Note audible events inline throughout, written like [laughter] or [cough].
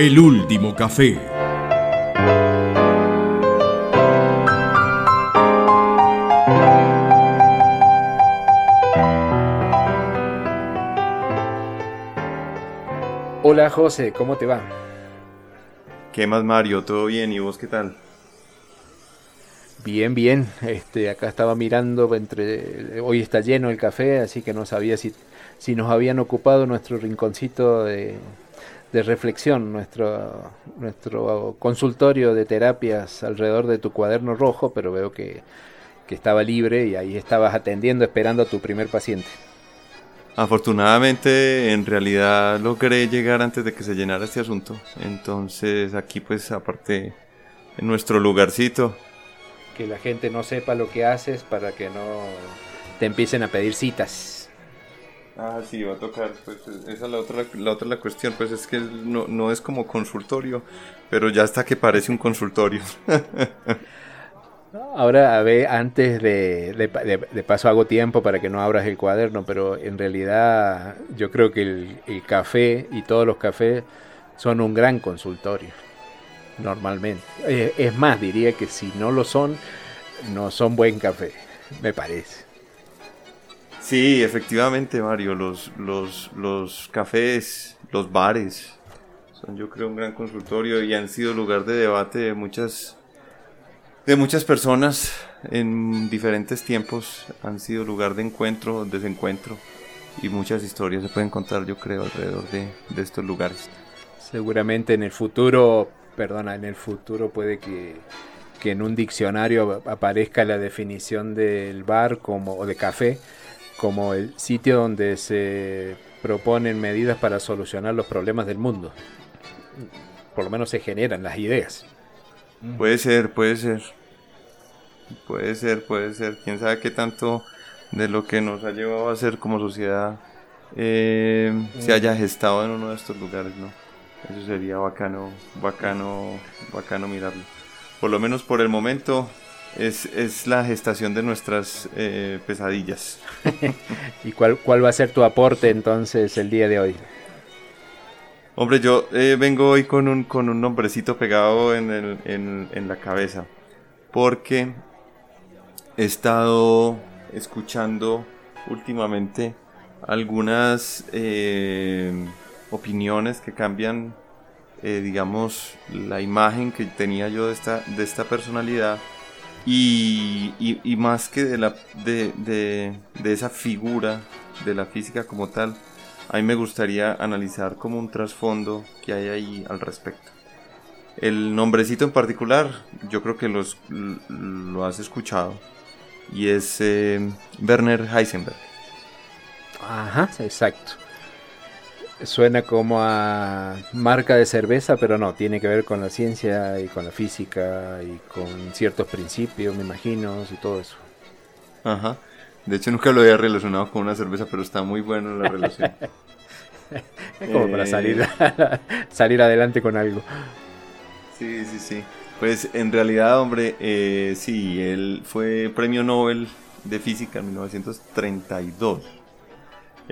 El último café. Hola José, ¿cómo te va? ¿Qué más Mario? ¿Todo bien? ¿Y vos qué tal? Bien, bien. Este, acá estaba mirando entre hoy está lleno el café, así que no sabía si, si nos habían ocupado nuestro rinconcito de, de reflexión, nuestro, nuestro consultorio de terapias alrededor de tu cuaderno rojo, pero veo que, que estaba libre y ahí estabas atendiendo, esperando a tu primer paciente. Afortunadamente, en realidad logré llegar antes de que se llenara este asunto. Entonces, aquí pues aparte, en nuestro lugarcito, que la gente no sepa lo que haces para que no te empiecen a pedir citas. Ah, sí, va a tocar, pues esa es la otra, la otra la cuestión, pues es que no, no es como consultorio, pero ya hasta que parece un consultorio. [laughs] Ahora, a ver, antes de, de, paso hago tiempo para que no abras el cuaderno, pero en realidad yo creo que el, café y todos los cafés son un gran consultorio normalmente. Eh, es más, diría que si no lo son, no son buen café, me parece. Sí, efectivamente, Mario, los, los, los cafés, los bares, son yo creo un gran consultorio y han sido lugar de debate de muchas, de muchas personas en diferentes tiempos, han sido lugar de encuentro, desencuentro y muchas historias se pueden contar yo creo alrededor de, de estos lugares. Seguramente en el futuro perdona, en el futuro puede que, en un diccionario aparezca la definición del bar como, o de café como el sitio donde se proponen medidas para solucionar los problemas del mundo. Por lo menos se generan las ideas. Puede ser, puede ser. Puede ser, puede ser. Quién sabe qué tanto de lo que nos ha llevado a ser como sociedad eh, se haya gestado en uno de estos lugares, ¿no? Eso sería bacano, bacano, bacano mirarlo. Por lo menos por el momento es, es la gestación de nuestras eh, pesadillas. [laughs] ¿Y cuál, cuál va a ser tu aporte entonces el día de hoy? Hombre, yo eh, vengo hoy con un, con un nombrecito pegado en, el, en, en la cabeza. Porque he estado escuchando últimamente algunas eh, opiniones que cambian, eh, digamos, la imagen que tenía yo de esta, de esta personalidad y, y, más que de, la, de, de, de, esa figura de la física como tal, a mí me gustaría analizar como un trasfondo que hay ahí al respecto. El nombrecito en particular, yo creo que los, lo has escuchado, y es eh, Werner Heisenberg. Ajá, exacto. Suena como a marca de cerveza, pero no, tiene que ver con la ciencia y con la física y con ciertos principios, me imagino, y todo eso. Ajá. De hecho, nunca lo había relacionado con una cerveza, pero está muy bueno la relación. [laughs] como para salir, eh. [laughs] salir adelante con algo. Sí, sí, sí. Pues en realidad, hombre, eh, sí, él fue premio Nobel de Física en 1932.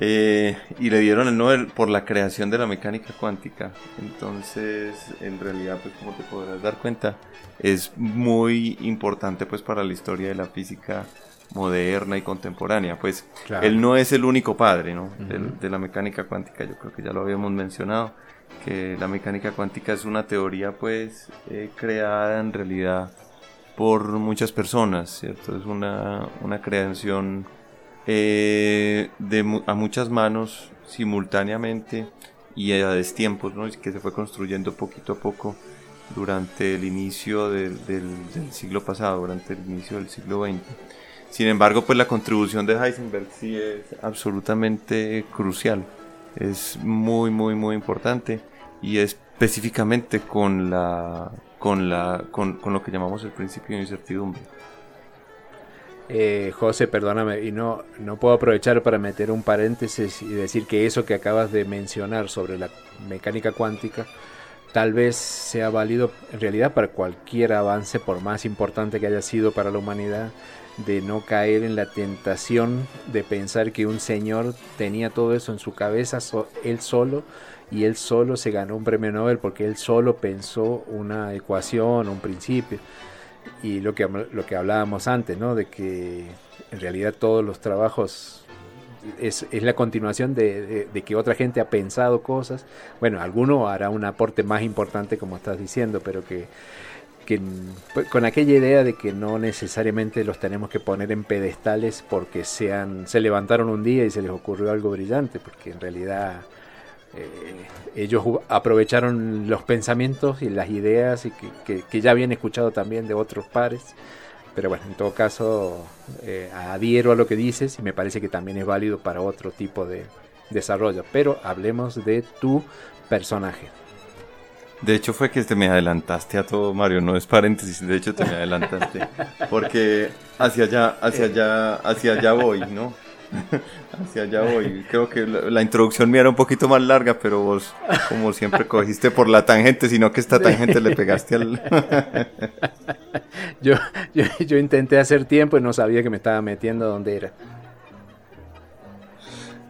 Eh, y le dieron el Nobel por la creación de la mecánica cuántica. Entonces, en realidad, pues como te podrás dar cuenta, es muy importante pues para la historia de la física moderna y contemporánea. Pues él no es el único padre ¿no? de, la mecánica cuántica, yo creo que ya lo habíamos mencionado, que la mecánica cuántica es una teoría pues eh, creada en realidad por muchas personas, ¿cierto? Es una, una creación eh, de, a muchas manos simultáneamente y a destiempos, ¿no? que se fue construyendo poquito a poco durante el inicio del, siglo pasado, durante el inicio del siglo XX. Sin embargo, pues la contribución de Heisenberg sí es absolutamente crucial, es muy, muy, muy importante y específicamente con, la, con, la, con, con lo que llamamos el principio de incertidumbre. Eh, José, perdóname, y no, no puedo aprovechar para meter un paréntesis y decir que eso que acabas de mencionar sobre la mecánica cuántica tal vez sea válido en realidad para cualquier avance, por más importante que haya sido para la humanidad, de no caer en la tentación de pensar que un señor tenía todo eso en su cabeza, él solo, y él solo se ganó un premio Nobel porque él solo pensó una ecuación, un principio. Y lo que, lo que hablábamos antes, ¿no? De que en realidad todos los trabajos es, es la continuación de, que otra gente ha pensado cosas. Bueno, alguno hará un aporte más importante, como estás diciendo, pero que, que pues, con aquella idea de que no necesariamente los tenemos que poner en pedestales porque sean, se levantaron un día y se les ocurrió algo brillante, porque en realidad eh, ellos aprovecharon los pensamientos y las ideas y que, ya habían escuchado también de otros pares. Pero bueno, en todo caso, eh, adhiero a lo que dices y me parece que también es válido para otro tipo de desarrollo. Pero hablemos de tu personaje. De hecho fue que te me adelantaste a todo, Mario, no es paréntesis, de hecho te me adelantaste, porque hacia allá, hacia allá, hacia allá voy, ¿no? [laughs] Hacia allá voy. Creo que la, introducción mía era un poquito más larga, pero vos, como siempre, cogiste por la tangente, sino que esta tangente le pegaste al. [laughs] yo, yo, intenté hacer tiempo y no sabía que me estaba metiendo donde era.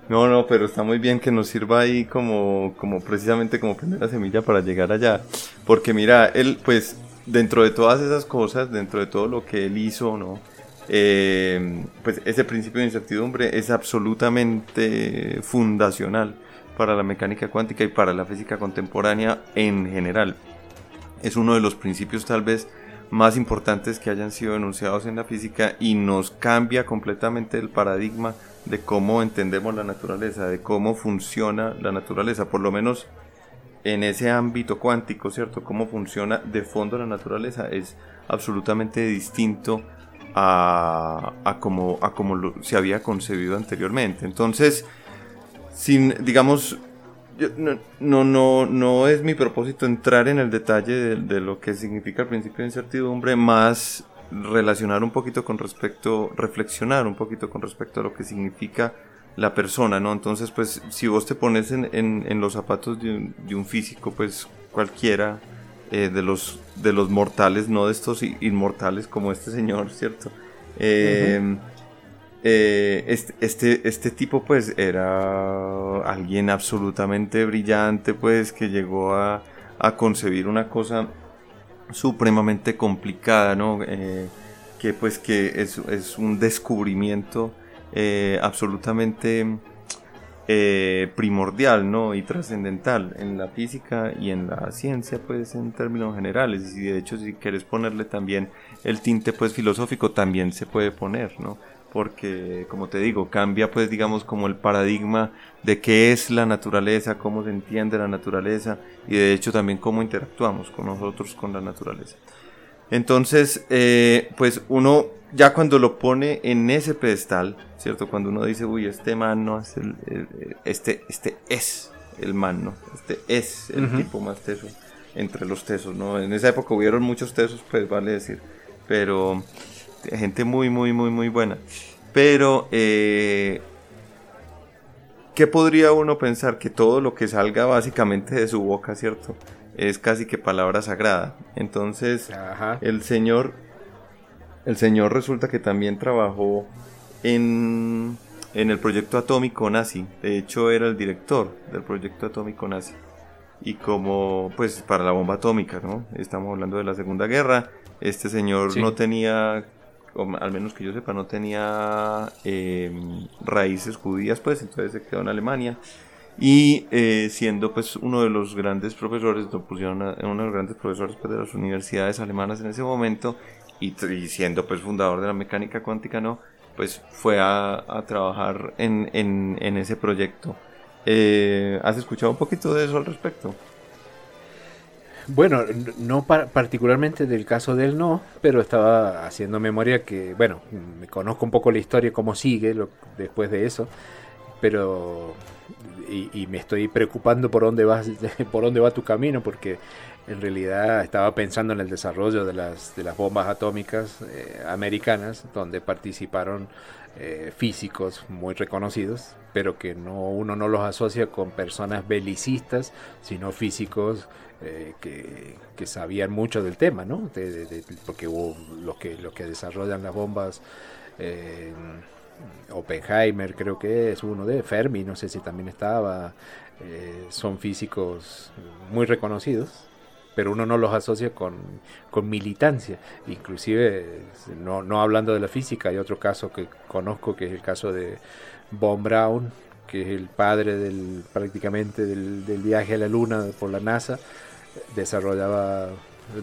No, no, pero está muy bien que nos sirva ahí como, como precisamente como primera semilla para llegar allá. Porque mira, él, pues, dentro de todas esas cosas, dentro de todo lo que él hizo, ¿no? Eh, pues ese principio de incertidumbre es absolutamente fundacional para la mecánica cuántica y para la física contemporánea en general. Es uno de los principios tal vez más importantes que hayan sido enunciados en la física y nos cambia completamente el paradigma de cómo entendemos la naturaleza, de cómo funciona la naturaleza, por lo menos en ese ámbito cuántico, ¿cierto? Cómo funciona de fondo la naturaleza es absolutamente distinto a, a como, a como se había concebido anteriormente. Entonces, sin, digamos, no, no, no, es mi propósito entrar en el detalle de, lo que significa el principio de incertidumbre, más relacionar un poquito con respecto, reflexionar un poquito con respecto a lo que significa la persona, ¿no? Entonces, pues, si vos te pones en, los zapatos de un, de un, físico, pues cualquiera eh, de, los, de los mortales, no de estos inmortales como este señor, ¿cierto? Eh, eh, este, este, este, tipo pues era alguien absolutamente brillante pues que llegó a, a concebir una cosa supremamente complicada, ¿no? que pues que es, es un descubrimiento absolutamente eh, primordial ¿no? y trascendental en la física y en la ciencia pues en términos generales y de hecho si quieres ponerle también el tinte pues filosófico también se puede poner ¿no? porque como te digo cambia pues digamos como el paradigma de qué es la naturaleza cómo se entiende la naturaleza y de hecho también cómo interactuamos con nosotros con la naturaleza entonces eh, pues uno ya cuando lo pone en ese pedestal, ¿cierto? Cuando uno dice, uy, este man no es el, este, este es el man, ¿no? Este es el tipo más teso entre los tesos, ¿no? En esa época hubieron muchos tesos, pues vale decir, pero gente muy, muy, muy, muy buena. Pero, eh, ¿qué podría uno pensar? Que todo lo que salga básicamente de su boca, ¿cierto? Es casi que palabra sagrada. Entonces, el Señor el señor resulta que también trabajó en, en el proyecto atómico nazi. De hecho, era el director del proyecto atómico nazi. Y como, pues, para la bomba atómica, ¿no? Estamos hablando de la Segunda Guerra. Este señor no tenía, al menos que yo sepa, no tenía em, raíces judías, pues, entonces se quedó en Alemania. Y eh, siendo pues uno de los grandes profesores, lo pusieron uno de los grandes profesores pues, de las universidades alemanas en ese momento, y, siendo pues fundador de la mecánica cuántica, ¿no? Pues fue a, trabajar en, en, ese proyecto. Eh, ¿Has escuchado un poquito de eso al respecto? Bueno, no particularmente del caso de él, no, pero estaba haciendo memoria que, bueno, me conozco un poco la historia, cómo sigue después de eso, pero y, y, me estoy preocupando por dónde vas, [laughs] por dónde va tu camino, porque en realidad estaba pensando en el desarrollo de las, de las bombas atómicas eh, americanas, donde participaron eh, físicos muy reconocidos, pero que no, uno no los asocia con personas belicistas, sino físicos eh, que, sabían mucho del tema, ¿no? porque hubo los que, los que desarrollan las bombas, eh, Oppenheimer creo que es uno de, Fermi no sé si también estaba, son físicos muy reconocidos pero uno no los asocia con, con militancia. Inclusive, no, no, hablando de la física, hay otro caso que conozco, que es el caso de Von Braun, que es el padre del, prácticamente del, del viaje a la Luna por la NASA, desarrollaba,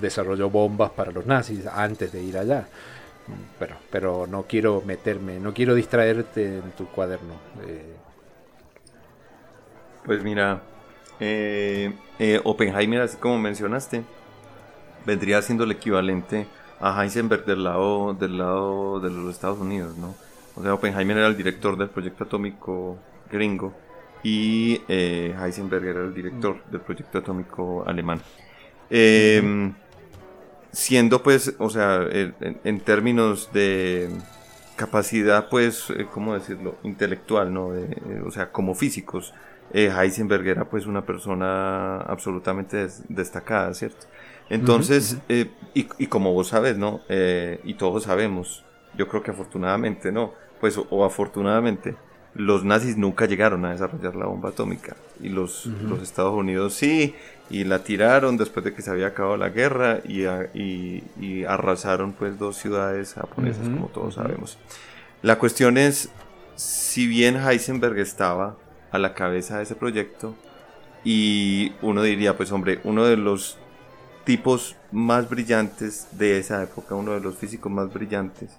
desarrolló bombas para los nazis antes de ir allá. Pero, pero no quiero meterme, no quiero distraerte en tu cuaderno. Eh. Pues mira, eh, eh, Oppenheimer, así como mencionaste, vendría siendo el equivalente a Heisenberg del lado, del lado de los Estados Unidos, ¿no? O sea, Oppenheimer era el director del proyecto atómico gringo y eh, Heisenberg era el director del proyecto atómico alemán. Em, siendo pues, o sea, en, términos de capacidad, pues, ¿cómo decirlo? Intelectual, ¿no? o sea, como físicos eh, Heisenberg era pues una persona absolutamente destacada, ¿cierto? Entonces, eh, y, como vos sabes, ¿no? Eh, y todos sabemos, yo creo que afortunadamente, ¿no? Pues o, afortunadamente, los nazis nunca llegaron a desarrollar la bomba atómica y los, los Estados Unidos sí, y la tiraron después de que se había acabado la guerra y, y, arrasaron pues dos ciudades japonesas, como todos sabemos. La cuestión es, si bien Heisenberg estaba a la cabeza de ese proyecto y uno diría, pues hombre, uno de los tipos más brillantes de esa época, uno de los físicos más brillantes,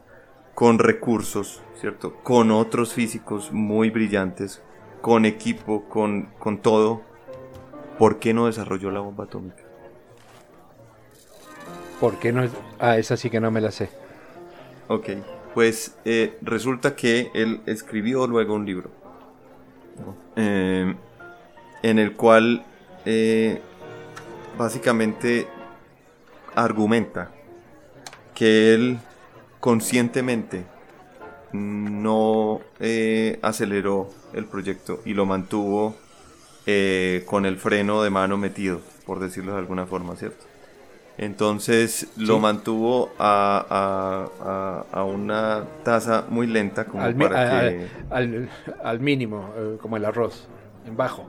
con recursos, ¿cierto? Con otros físicos muy brillantes, con equipo, con, con todo, ¿por qué no desarrolló la bomba atómica? ¿Por qué no? Ah, esa sí que no me la sé. Ok, pues eh, resulta que él escribió luego un libro eh, en el cual eh, básicamente argumenta que él conscientemente no eh, aceleró el proyecto y lo mantuvo con el freno de mano metido, por decirlo de alguna forma, ¿cierto? Entonces lo mantuvo a, a, una tasa muy lenta como al, para que... Al, mínimo, eh, como el arroz, en bajo.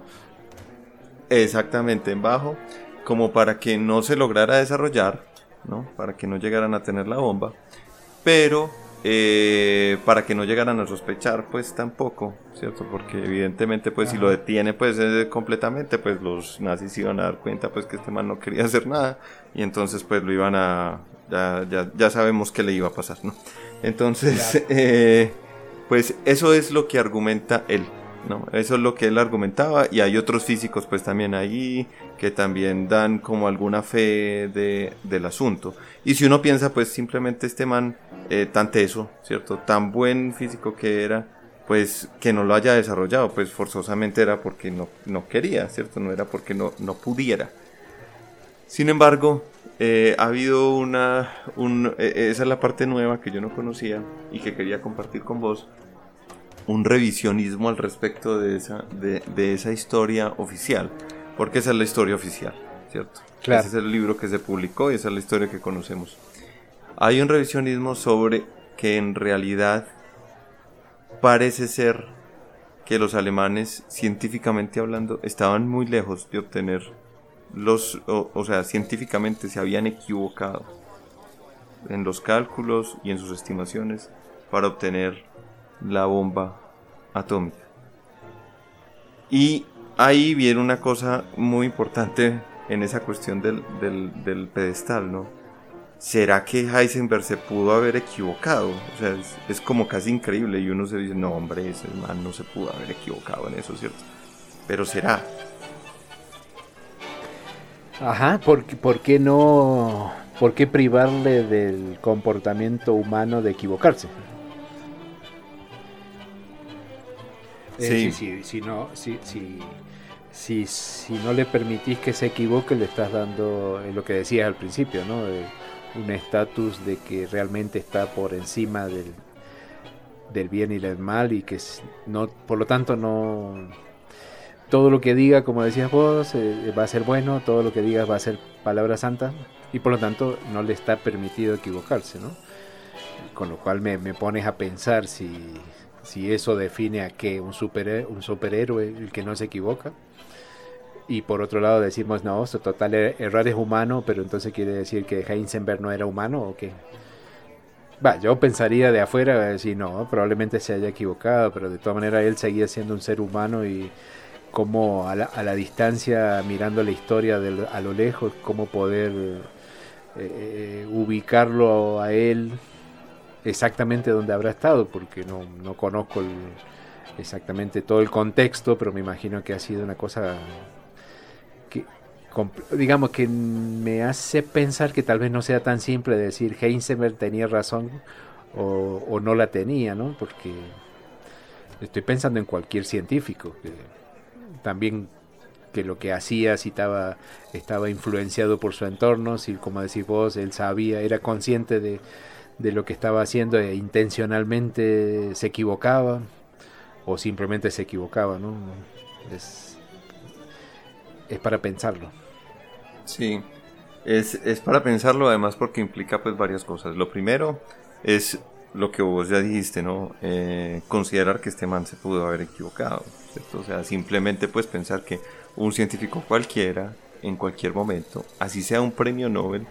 Exactamente, en bajo, como para que no se lograra desarrollar, ¿no? Para que no llegaran a tener la bomba, pero eh, para que no llegaran a sospechar, pues tampoco, ¿cierto? Porque evidentemente, pues si lo detiene, pues eh, completamente, pues los nazis iban a dar cuenta, pues que este man no quería hacer nada y entonces, pues lo iban a, ya, ya, ya sabemos qué le iba a pasar, ¿no? Entonces, [laughs] eh, pues eso es lo que argumenta él, ¿no? Eso es lo que él argumentaba y hay otros físicos, pues también ahí que también dan como alguna fe de, del asunto. Y si uno piensa, pues simplemente este man eh, tan teso, ¿cierto? Tan buen físico que era, pues que no lo haya desarrollado, pues forzosamente era porque no, no quería, ¿cierto? No era porque no, no pudiera. Sin embargo, eh, ha habido una... Un, e, esa es la parte nueva que yo no conocía y que quería compartir con vos. Un revisionismo al respecto de esa, de, de esa historia oficial. Porque esa es la historia oficial, ¿cierto? Claro. Ese es el libro que se publicó y esa es la historia que conocemos. Hay un revisionismo sobre que en realidad parece ser que los alemanes, científicamente hablando, estaban muy lejos de obtener los, o, sea, científicamente se habían equivocado en los cálculos y en sus estimaciones para obtener la bomba atómica. Y ahí viene una cosa muy importante en esa cuestión del, del, del pedestal, ¿no? ¿Será que Heisenberg se pudo haber equivocado? O sea, es, como casi increíble y uno se dice, no hombre, ese man no se pudo haber equivocado en eso, ¿cierto? Pero será. Ajá, ¿por, ¿por qué no? ¿Por qué privarle del comportamiento humano de equivocarse? Eh, sí. si, no, si, si, si, si, no le permitís que se equivoque, le estás dando lo que decías al principio, ¿no? Un estatus de que realmente está por encima del, del bien y del mal y que no, por lo tanto no todo lo que diga, como decías vos, eh, va a ser bueno, todo lo que diga va a ser palabra santa y por lo tanto no le está permitido equivocarse, ¿no? Con lo cual me, me pones a pensar si, si eso define a qué un, super, un superhéroe el que no se equivoca. Y por otro lado decimos, no, total er, error es humano, pero entonces quiere decir que Heisenberg no era humano o qué. Va, yo pensaría de afuera, decir, no, probablemente se haya equivocado, pero de todas maneras él seguía siendo un ser humano y como a la, distancia, mirando la historia a lo lejos, cómo poder eh, eh, ubicarlo a él exactamente donde habrá estado, porque no, no conozco exactamente todo el contexto, pero me imagino que ha sido una cosa digamos, que me hace pensar que tal vez no sea tan simple decir Heisenberg tenía razón o, no la tenía, ¿no? Porque estoy pensando en cualquier científico. Que, también que lo que hacía si estaba, influenciado por su entorno, si como decís vos, él sabía, era consciente de, lo que estaba haciendo e intencionalmente se equivocaba o simplemente se equivocaba, ¿no? Es, es para pensarlo. Sí, es, es para pensarlo además porque implica pues varias cosas. Lo primero es lo que vos ya dijiste, ¿no? Eh, considerar que este man se pudo haber equivocado, ¿cierto? O sea, simplemente pues pensar que un científico cualquiera, en cualquier momento, así sea un premio Nobel,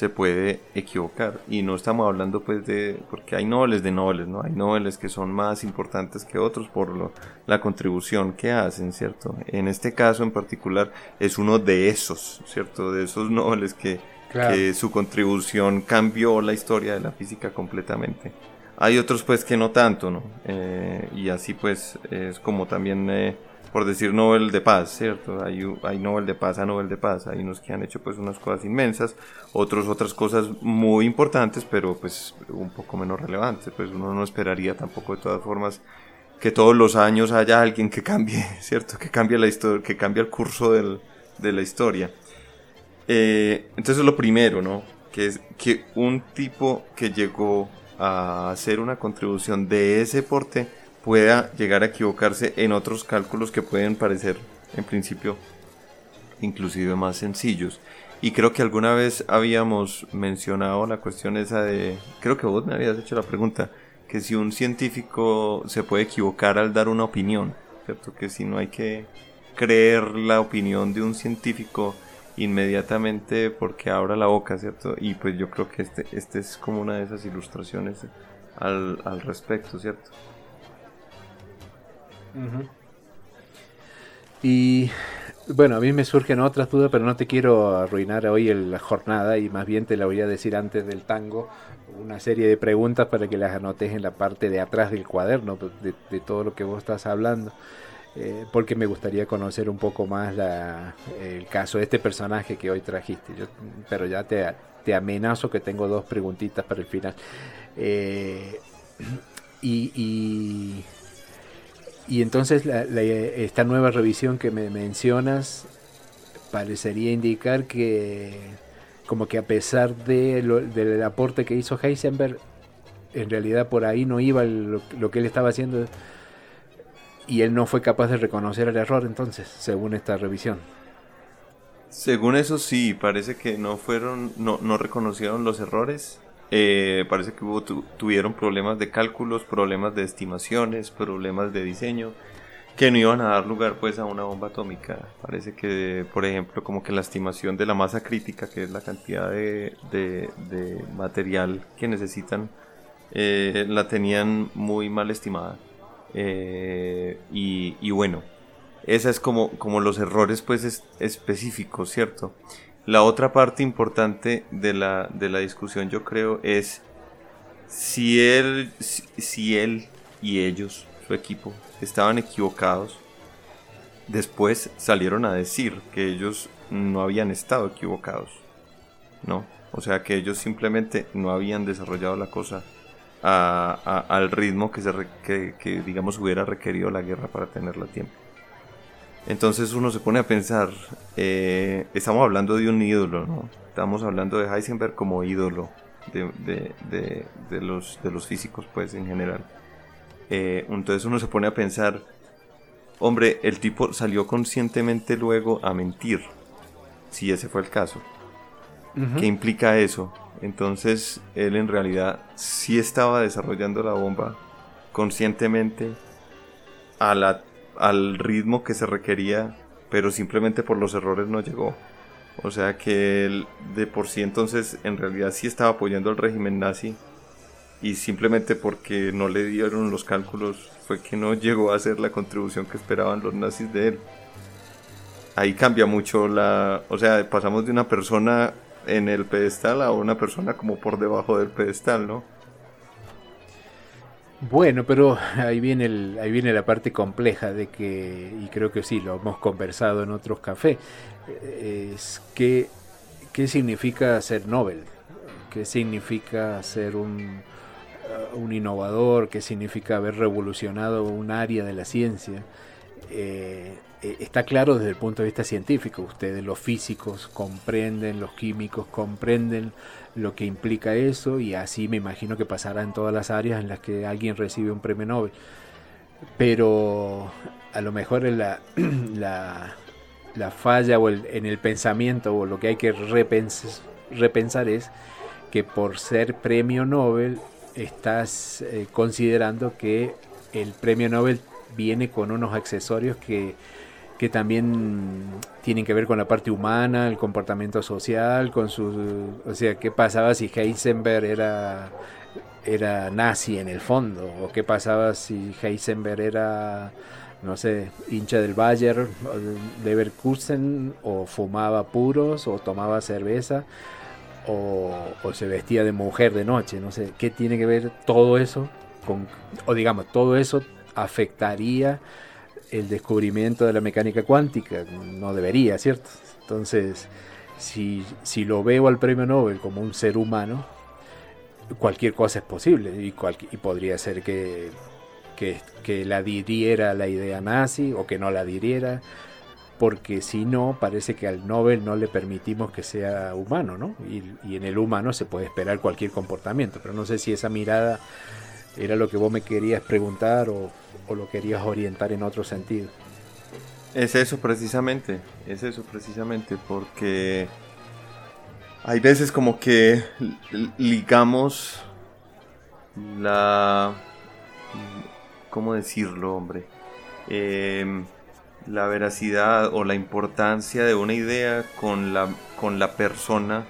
se puede equivocar. Y no estamos hablando pues de, porque hay nobles de nobles, ¿no? Hay nobles que son más importantes que otros por lo, la contribución que hacen, ¿cierto? En este caso en particular es uno de esos, ¿cierto? De esos nobles que que su contribución cambió la historia de la física completamente. Hay otros pues que no tanto, ¿no? Eh, y así pues es como también, eh, por decir Nobel de Paz, ¿cierto? Hay, hay Nobel de Paz a Nobel de Paz, hay unos que han hecho pues unas cosas inmensas, otros otras cosas muy importantes, pero pues un poco menos relevantes, pues uno no esperaría tampoco de todas formas que todos los años haya alguien que cambie, [laughs] ¿cierto? Que cambie la historia, que cambie el curso del, de la historia. Eh, entonces lo primero, ¿no? Que es que un tipo que llegó a hacer una contribución de ese porte pueda llegar a equivocarse en otros cálculos que pueden parecer en principio inclusive más sencillos. Y creo que alguna vez habíamos mencionado la cuestión esa de, creo que vos me habías hecho la pregunta, que si un científico se puede equivocar al dar una opinión, ¿cierto? Que si no hay que creer la opinión de un científico inmediatamente porque abra la boca, ¿cierto? Y pues yo creo que este, este es como una de esas ilustraciones al, al respecto, ¿cierto? Y bueno, a mí me surgen otras dudas, pero no te quiero arruinar hoy la jornada y más bien te la voy a decir antes del tango, una serie de preguntas para que las anotes en la parte de atrás del cuaderno de, todo lo que vos estás hablando. Eh, porque me gustaría conocer un poco más el caso de este personaje que hoy trajiste. pero ya te, te, amenazo que tengo dos preguntitas para el final. Eh, [clears throat] y, entonces esta nueva revisión que me mencionas parecería indicar que como que a pesar de del aporte que hizo Heisenberg, en realidad por ahí no iba lo que él estaba haciendo y él no fue capaz de reconocer el error entonces, según esta revisión. Según eso sí, parece que no fueron, no, no reconocieron los errores. Eh, parece que hubo, tuvieron problemas de cálculos, problemas de estimaciones, problemas de diseño, que no iban a dar lugar pues a una bomba atómica. Parece que, por ejemplo, como que la estimación de la masa crítica, que es la cantidad de, de, material que necesitan, eh, la tenían muy mal estimada. Eh, y, bueno, esa es como, como los errores pues específicos, ¿cierto? La otra parte importante de la, de la discusión yo creo es si él, si, él y ellos, su equipo, estaban equivocados, después salieron a decir que ellos no habían estado equivocados, ¿no? O sea que ellos simplemente no habían desarrollado la cosa al ritmo que, se que, digamos hubiera requerido la guerra para tenerla a tiempo. Entonces uno se pone a pensar, eh, estamos hablando de un ídolo, ¿no? Estamos hablando de Heisenberg como ídolo de, los, de los físicos, pues en general. Eh, entonces uno se pone a pensar, hombre, el tipo salió conscientemente luego a mentir, si ese fue el caso. ¿Qué implica eso? Entonces él en realidad sí estaba desarrollando la bomba conscientemente a la, al ritmo que se requería, pero simplemente por los errores no llegó. O sea que él de por sí entonces en realidad sí estaba apoyando al régimen nazi y simplemente porque no le dieron los cálculos fue que no llegó a hacer la contribución que esperaban los nazis de él. Ahí cambia mucho la, o sea, pasamos de una persona en el pedestal a una persona como por debajo del pedestal, ¿no? Bueno, pero [laughs] ahí viene, el, ahí viene la parte compleja de que, y creo que sí, lo hemos conversado en otros cafés, eh, es que, qué significa ser Nobel, qué significa ser un, uh, un innovador, qué significa haber revolucionado un área de la ciencia. Eh, eh, está claro desde el punto de vista científico. Ustedes, los físicos, comprenden, los químicos comprenden lo que implica eso y así me imagino que pasará en todas las áreas en las que alguien recibe un premio Nobel. Pero a lo mejor [clears throat] la, la, falla o en el pensamiento o lo que hay que repensar es que por ser premio Nobel estás eh, considerando que el premio Nobel viene con unos accesorios que que también tienen que ver con la parte humana, el comportamiento social, con su, o sea, qué pasaba si Heisenberg era era nazi en el fondo o qué pasaba si Heisenberg era no sé, hincha del Bayer, Leverkusen, o fumaba puros, o tomaba cerveza, o, o, se vestía de mujer de noche, no sé, ¿qué tiene que ver todo eso con, o digamos, todo eso afectaría el descubrimiento de la mecánica cuántica, no debería, ¿cierto? Entonces, si, si lo veo al premio Nobel como un ser humano, cualquier cosa es posible y, podría ser que, que, la diriera la idea nazi o que no la diriera, porque si no, parece que al Nobel no le permitimos que sea humano, ¿no? Y, y en el humano se puede esperar cualquier comportamiento, pero no sé si esa mirada era lo que vos me querías preguntar o, lo querías orientar en otro sentido. Es eso precisamente, es eso precisamente, porque hay veces como que ligamos la... ¿Cómo decirlo, hombre? Em, la veracidad o la importancia de una idea con la, con la persona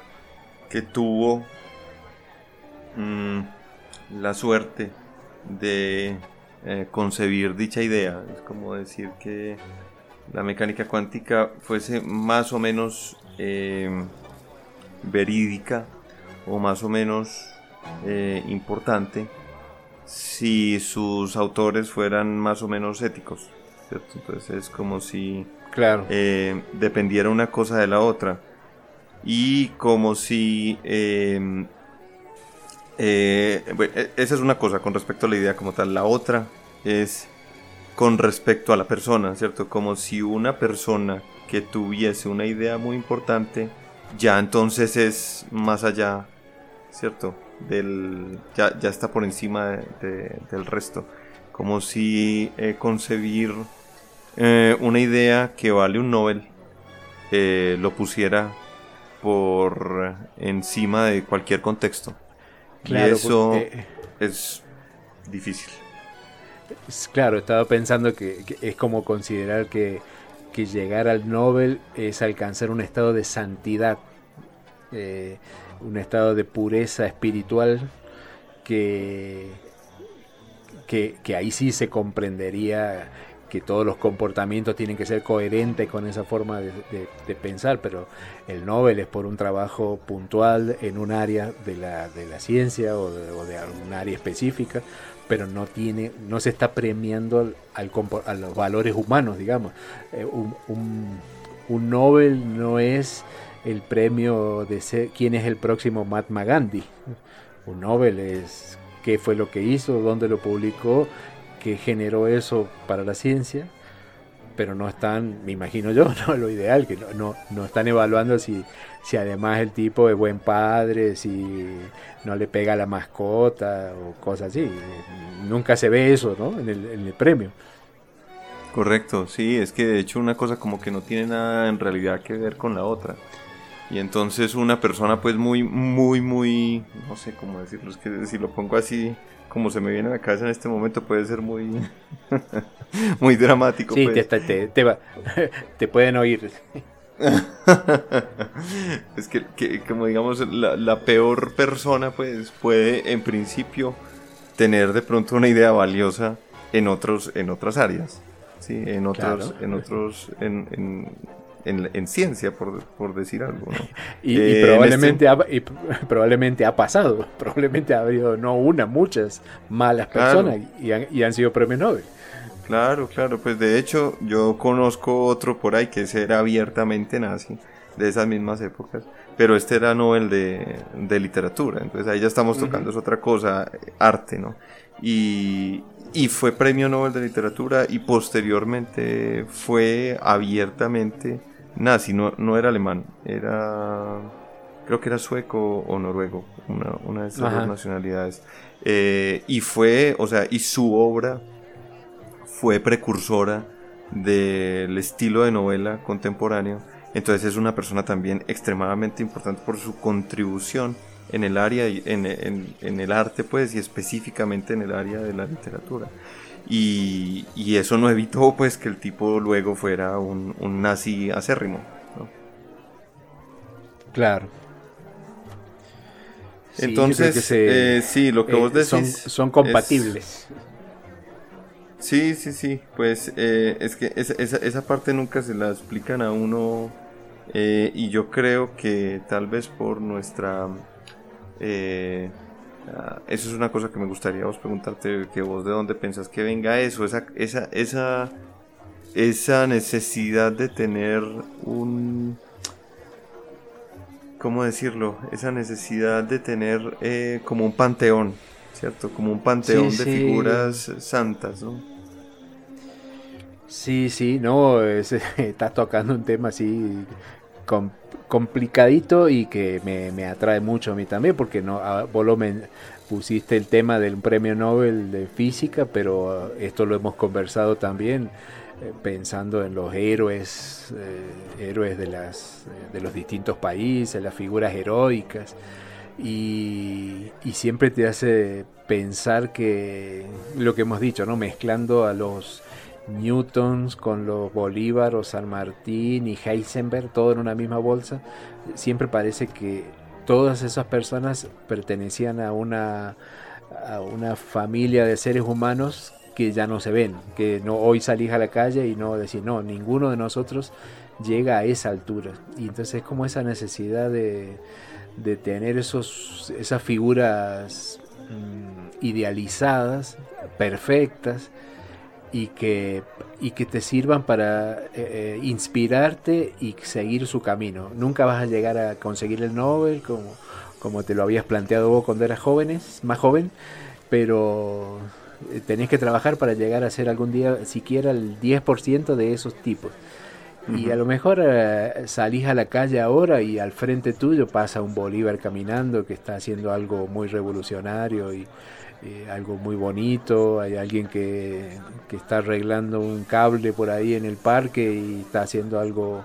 que tuvo... Mm, la suerte de eh, concebir dicha idea. Es como decir que la mecánica cuántica fuese más o menos em, verídica o más o menos eh, importante si sus autores fueran más o menos éticos. Entonces es como si claro. Eh, dependiera una cosa de la otra. Y como si eh, e, esa es una cosa con respecto a la idea como tal. La otra es con respecto a la persona, ¿cierto? Como si una persona que tuviese una idea muy importante, ya entonces es más allá, ¿cierto? Del, ya, ya está por encima del resto. Como si eh, concebir eh, una idea que vale un Nobel lo pusiera por encima de cualquier contexto. Claro, y eso eh, es difícil. claro, estaba pensando que, es como considerar que, llegar al Nobel es alcanzar un estado de santidad, eh, un estado de pureza espiritual que, que, ahí sí se comprendería que todos los comportamientos tienen que ser coherentes con esa forma de, pensar, pero el Nobel es por un trabajo puntual en un área de la, de la ciencia o de, algún área específica, pero no tiene, no se está premiando al, a los valores humanos, digamos. Eh, un, un, Nobel no es el premio de ser quién es el próximo Mahatma Gandhi. Un Nobel es qué fue lo que hizo, dónde lo publicó que generó eso para la ciencia, pero no están, me imagino yo, [laughs] no lo ideal, que no, no, están evaluando si, si además el tipo es buen padre, si no le pega la mascota o cosas así. Nunca se ve eso, ¿no? En el, en el premio. Correcto, sí, es que de hecho una cosa como que no tiene nada en realidad que ver con la otra. Y entonces una persona pues muy, muy, muy, no sé cómo decirlo, es que si lo pongo así, como se me viene a la cabeza en este momento, puede ser muy, [laughs] muy dramático. Sí, pues. te, te, te, [laughs] pueden oír. [laughs] es que, que, como digamos, la, la, peor persona pues puede en principio tener de pronto una idea valiosa en, otros, en otras áreas. Sí, en otros, en otros, en, en, ciencia, por, por, decir algo. [laughs] y, eh, probablemente ha, probablemente ha pasado, [laughs] probablemente ha habido no una, muchas malas personas y, han, y han sido premios Nobel. Claro, claro, pues de hecho yo conozco otro por ahí que era abiertamente nazi, de esas mismas épocas, pero este era Nobel de, de literatura, entonces ahí ya estamos tocando, es otra cosa, arte, ¿no? Y, y fue premio Nobel de Literatura y posteriormente fue abiertamente nazi, no, no era alemán, era creo que era sueco o noruego, una, una de esas dos nacionalidades. Eh, y fue, o sea, y su obra fue precursora del estilo de novela contemporáneo. Entonces es una persona también extremadamente importante por su contribución en el área, en, en, en, el arte, pues, y específicamente en el área de la literatura. Y, y eso no evitó, pues, que el tipo luego fuera un, un nazi acérrimo. Claro. Entonces, eh, sí, lo que vos decís. Son, son compatibles. sí, sí, sí. Pues eh, es que esa, esa, esa, parte nunca se la explican a uno. Eh, y yo creo que tal vez por nuestra eh, ah, eso es una cosa que me gustaría vos preguntarte, que vos de dónde pensás que venga eso, esa, esa, esa, esa necesidad de tener un... ¿Cómo decirlo? Esa necesidad de tener eh, como un panteón, ¿cierto? Como un panteón de figuras santas, ¿no? Sí, sí, no, [laughs] está tocando un tema así con, complicadito y que me, atrae mucho a mí también, porque no, vos lo pusiste el tema del premio Nobel de física, pero esto lo hemos conversado también eh, pensando en los héroes, eh, héroes de, las, de los distintos países, las figuras heroicas, y, y siempre te hace pensar que lo que hemos dicho, ¿no? mezclando a los Newtons con los Bolívar o San Martín y Heisenberg, todo en una misma bolsa, siempre parece que todas esas personas pertenecían a una, a una familia de seres humanos que ya no se ven, que no hoy salís a la calle y no decís, no, ninguno de nosotros llega a esa altura. Y entonces es como esa necesidad de, de tener esos, esas figuras mm, idealizadas, perfectas, y que, y que te sirvan para eh, eh, inspirarte y seguir su camino. Nunca vas a llegar a conseguir el Nobel como, como te lo habías planteado vos cuando eras jóvenes, más joven, pero eh, tenés que trabajar para llegar a ser algún día siquiera el 10% de esos tipos. Y a lo mejor salís a la calle ahora y al frente tuyo pasa un Bolívar caminando que está haciendo algo muy revolucionario y, eh, algo muy bonito, hay alguien que, está arreglando un cable por ahí en el parque y está haciendo algo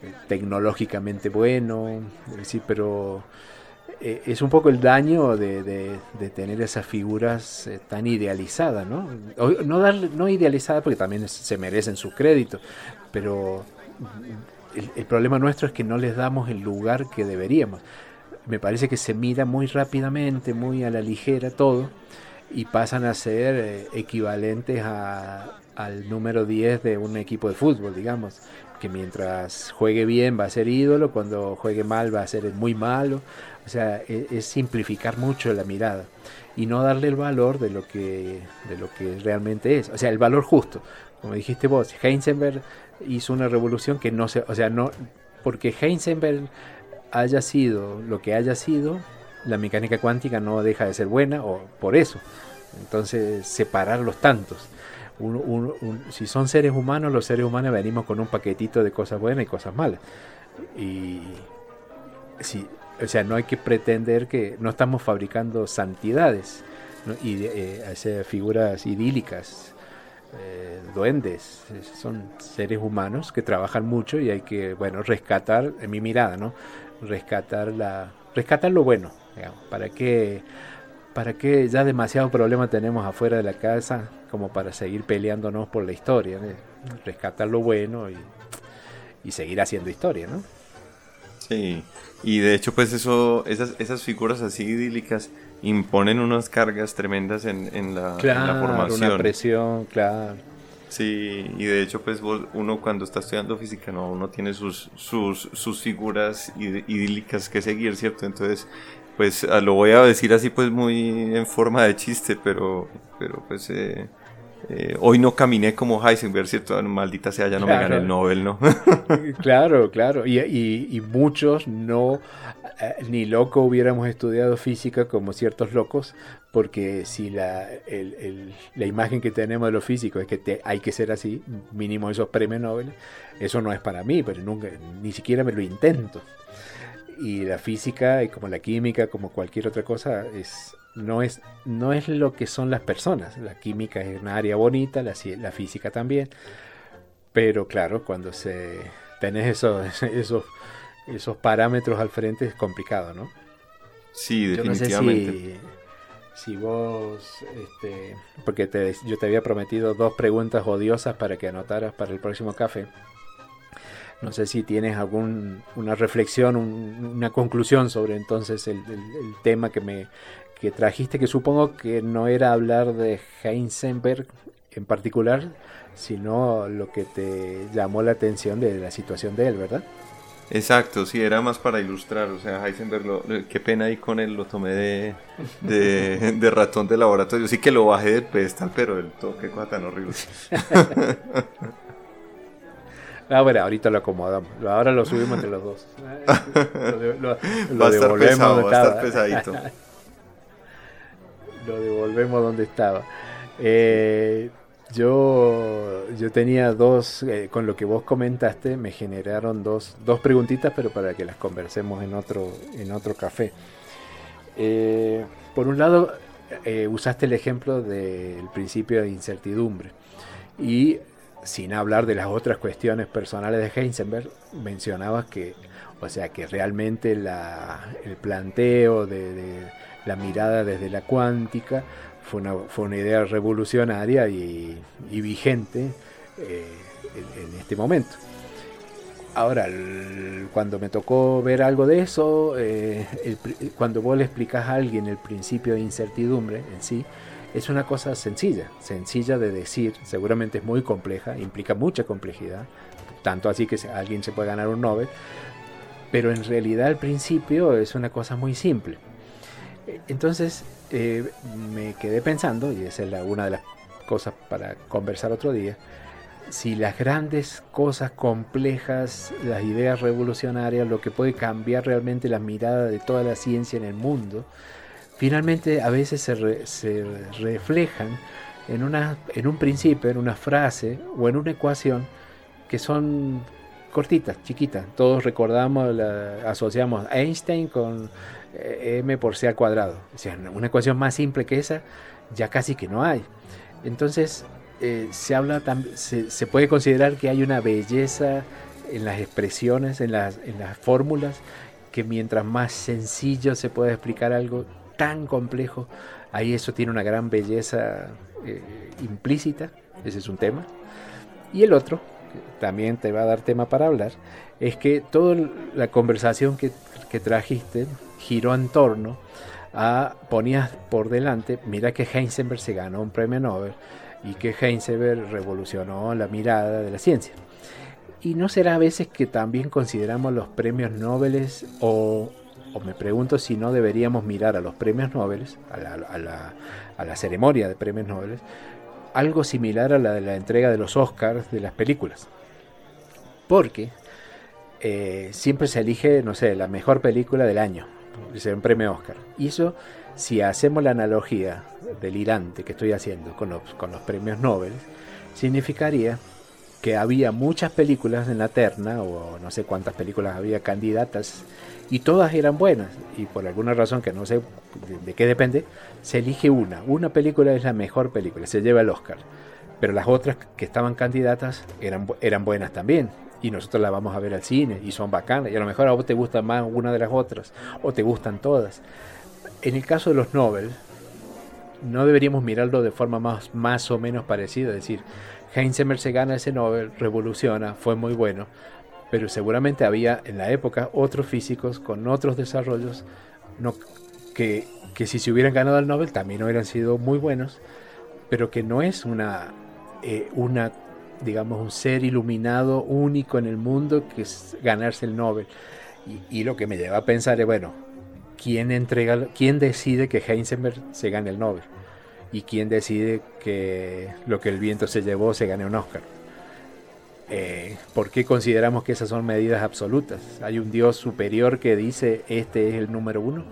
eh, tecnológicamente bueno, sí, pero eh, es un poco el daño de, tener esas figuras tan idealizadas, ¿no? no, no idealizadas porque también se merecen sus créditos, pero el, el problema nuestro es que no les damos el lugar que deberíamos me parece que se mira muy rápidamente, muy a la ligera todo, y pasan a ser eh, equivalentes al número 10 de un equipo de fútbol, digamos, que mientras juegue bien va a ser ídolo, cuando juegue mal va a ser muy malo, o sea, es, es simplificar mucho la mirada y no darle el valor de lo que de lo que realmente es, o sea, el valor justo. Como dijiste vos, Heisenberg hizo una revolución que no se, o sea, no porque Heisenberg haya sido lo que haya sido, la mecánica cuántica no deja de ser buena o por eso. Entonces, separar los tantos. si son seres humanos, los seres humanos venimos con un paquetito de cosas buenas y cosas malas. Y si, o sea, no hay que pretender que no estamos fabricando santidades y eh, figuras idílicas, eh, duendes, son seres humanos que trabajan mucho y hay que, bueno, rescatar, en mi mirada, ¿no? Rescatar la, rescatar lo bueno, para que ¿Para qué ya demasiado problema tenemos afuera de la casa como para seguir peleándonos por la historia? Rescatar lo bueno y, seguir haciendo historia, ¿no? Sí, y de hecho pues eso, esas, esas figuras así idílicas imponen unas cargas tremendas en, en, la, formación. Una presión, claro. Sí, y de hecho pues uno cuando está estudiando física, no, uno tiene sus, sus, sus figuras idílicas que seguir, ¿cierto? Entonces pues ah, lo voy a decir así pues muy en forma de chiste, pero, pero pues eh, eh, hoy no caminé como Heisenberg, ¿cierto? Maldita sea, ya no me gané el Nobel, ¿no? [laughs] claro, claro, y, y, muchos no, eh, ni loco hubiéramos estudiado física como ciertos locos, porque si la, el, la imagen que tenemos de los físicos es que te, hay que ser así, mínimo esos premios Nobel, eso no es para mí, pero nunca, ni siquiera me lo intento y la física y como la química, como cualquier otra cosa, es, no, es, no es lo que son las personas. La química es una área bonita, la, la física también, pero claro, cuando se tenés esos, [laughs] esos, esos parámetros al frente es complicado, ¿no? Sí, definitivamente. Yo no sé si, si vos, este, porque te, yo te había prometido dos preguntas odiosas para que anotaras para el próximo café. No sé si tienes alguna reflexión, una conclusión sobre entonces el, tema que me que trajiste, que supongo que no era hablar de Heisenberg en particular, sino lo que te llamó la atención de la situación de él, ¿verdad? Exacto, sí, era más para ilustrar, o sea, Heisenberg, qué pena ahí con él, lo tomé de, de, [laughs] ratón de laboratorio, sí que lo bajé del pedestal, pero el toque cosa tan horrible. [laughs] Ah, bueno, ahorita lo acomodamos. Ahora lo subimos entre los dos. [laughs] Lo, devolvemos donde estaba. pesadito. Lo devolvemos donde estaba. Eh, yo, yo tenía dos, eh, con lo que vos comentaste, me generaron dos, dos preguntitas, pero para que las conversemos en otro, en otro café. Eh, por un lado, usaste el ejemplo del principio de incertidumbre. Y sin hablar de las otras cuestiones personales de Heisenberg, mencionabas que, o sea, que realmente el planteo de, la mirada desde la cuántica fue una, fue una idea revolucionaria y, vigente eh, en, este momento. Ahora, cuando me tocó ver algo de eso, eh, cuando vos le explicas a alguien el principio de incertidumbre en sí, es una cosa sencilla, sencilla de decir, seguramente es muy compleja, implica mucha complejidad, tanto así que alguien se puede ganar un Nobel, pero en realidad al principio es una cosa muy simple. Entonces eh, me quedé pensando, y esa es una de las cosas para conversar otro día, si las grandes cosas complejas, las ideas revolucionarias, lo que puede cambiar realmente la mirada de toda la ciencia en el mundo, finalmente a veces se, se reflejan en, una, en un principio, en una frase o en una ecuación que son cortitas, chiquitas. Todos recordamos, la, asociamos Einstein con m por c al cuadrado. O sea, una ecuación más simple que esa ya casi que no hay. Entonces, eh, se habla se, puede considerar que hay una belleza en las expresiones, en las, fórmulas, que mientras más sencillo se puede explicar algo, tan complejo, ahí eso tiene una gran belleza eh, implícita, ese es un tema. Y el otro, también te va a dar tema para hablar, es que toda la conversación que trajiste giró en torno a, ponías por delante, mira que Heisenberg se ganó un premio Nobel y que Heisenberg revolucionó la mirada de la ciencia. Y no será a veces que también consideramos los premios Nobel o me pregunto si no deberíamos mirar a los premios Nobel, a la, a la, ceremonia de premios Nobel, algo similar a la de la entrega de los Oscars de las películas. Porque eh, siempre se elige, no sé, la mejor película del año, un premio Oscar. Y eso, si hacemos la analogía delirante que estoy haciendo con los, premios Nobel, significaría que había muchas películas en la terna, o no sé cuántas películas había candidatas, y todas eran buenas, y por alguna razón que no sé de, qué depende, se elige una. Una película es la mejor película, se lleva el Oscar, pero las otras que estaban candidatas eran buenas también. Y nosotros las vamos a ver al cine y son bacanas. Y a lo mejor a vos te gusta más una de las otras o te gustan todas. En el caso de los Nobel, no deberíamos mirarlo de forma más, más o menos parecida. Es decir, Heinz se gana ese Nobel, revoluciona, fue muy bueno, pero seguramente había en la época otros físicos con otros desarrollos que, que si se hubieran ganado el Nobel también hubieran sido muy buenos, pero que no es una, eh, una digamos, un ser iluminado único en el mundo que es ganarse el Nobel. Y, lo que me lleva a pensar es, bueno, quién entrega, quién decide que Heisenberg se gane el Nobel y quién decide que lo que el viento se llevó se gane un Oscar. Eh, ¿Por qué consideramos que esas son medidas absolutas? Hay un Dios superior que dice este es el número uno.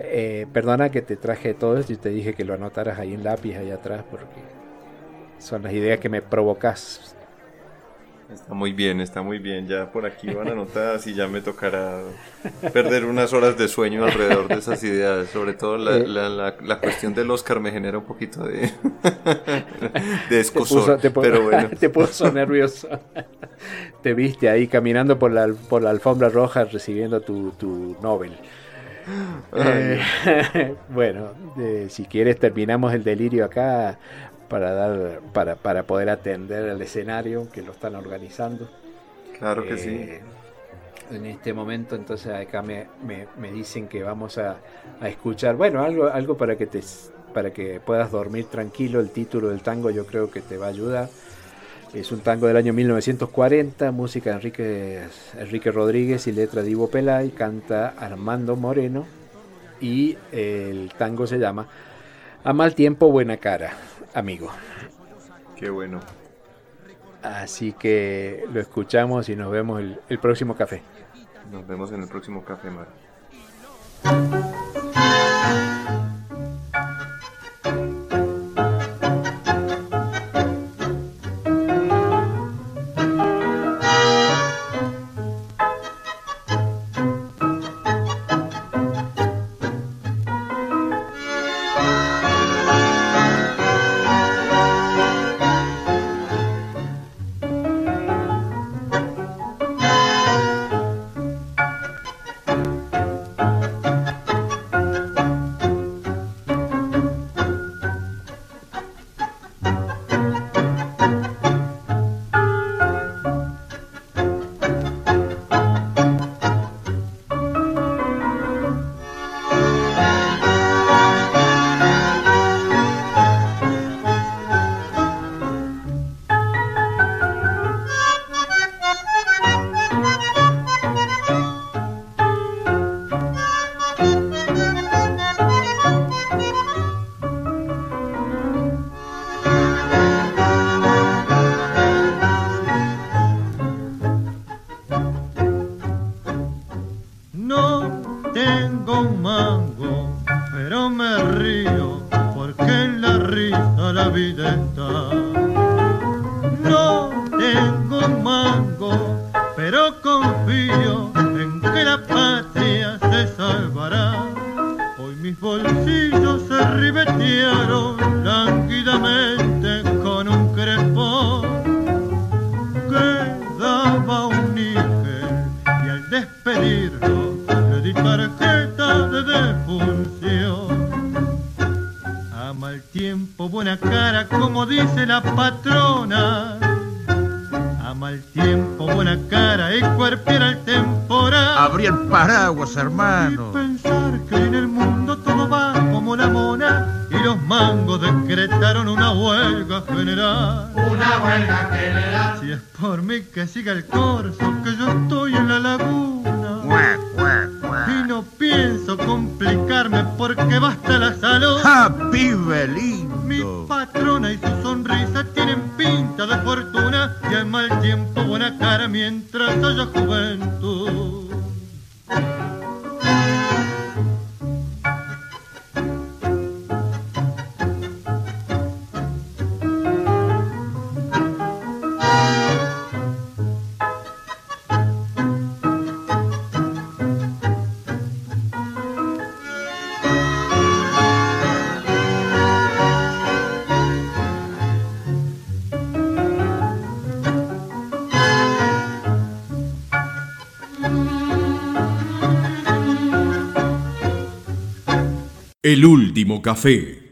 Eh, perdona que te traje todo esto y te dije que lo anotaras ahí en lápiz, ahí atrás, porque son las ideas que me provocas Está muy bien, está muy bien. Ya por aquí van anotadas y ya me tocará perder unas horas de sueño alrededor de esas ideas. Sobre todo la, eh. la, la, cuestión del Oscar me genera un poquito de, [laughs] de escosor. Te, pero bueno. [laughs] te puso nervioso. te viste ahí caminando por la, por la alfombra roja recibiendo tu, tu Nobel. Eh, [laughs] bueno, eh, si quieres terminamos el delirio acá para dar para, para poder atender el escenario que lo están organizando. Claro que sí. Eh, en este momento, entonces acá me, me, dicen que vamos a, a, escuchar, bueno, algo, algo para que te para que puedas dormir tranquilo. El título del tango yo creo que te va a ayudar. Es un tango del año 1940, música de Enrique, Enrique Rodríguez y letra de Ivo Pelay, canta Armando Moreno y el tango se llama A mal tiempo, buena cara amigo. Qué bueno. Así que lo escuchamos y nos vemos el, el próximo café. Nos vemos en el próximo café, Mar. buena cara, como dice la patrona. Ama el tiempo, buena cara, y cuerpiera el temporal. Abrí el paraguas, hermano. Y pensar que en el mundo todo va como la mona. Y los mangos decretaron una huelga general. Una huelga general. Si es por mí que siga el corso, que yo estoy en la laguna. Y no pienso complicarme porque basta la salud. ¡Ah, pibe lindo! patrona y su sonrisa tienen pinta de fortuna y al mal tiempo buena cara mientras haya juventud. Último café.